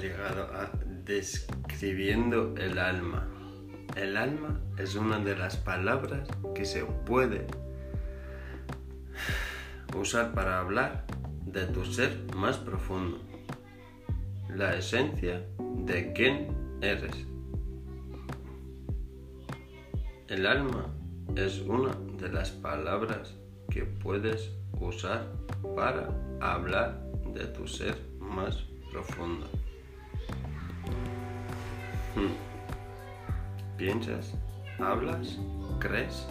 llegado a describiendo el alma. El alma es una de las palabras que se puede usar para hablar de tu ser más profundo, la esencia de quién eres. El alma es una de las palabras que puedes usar para hablar de tu ser más profundo. Hmm. ¿Piensas? ¿Hablas? ¿Crees?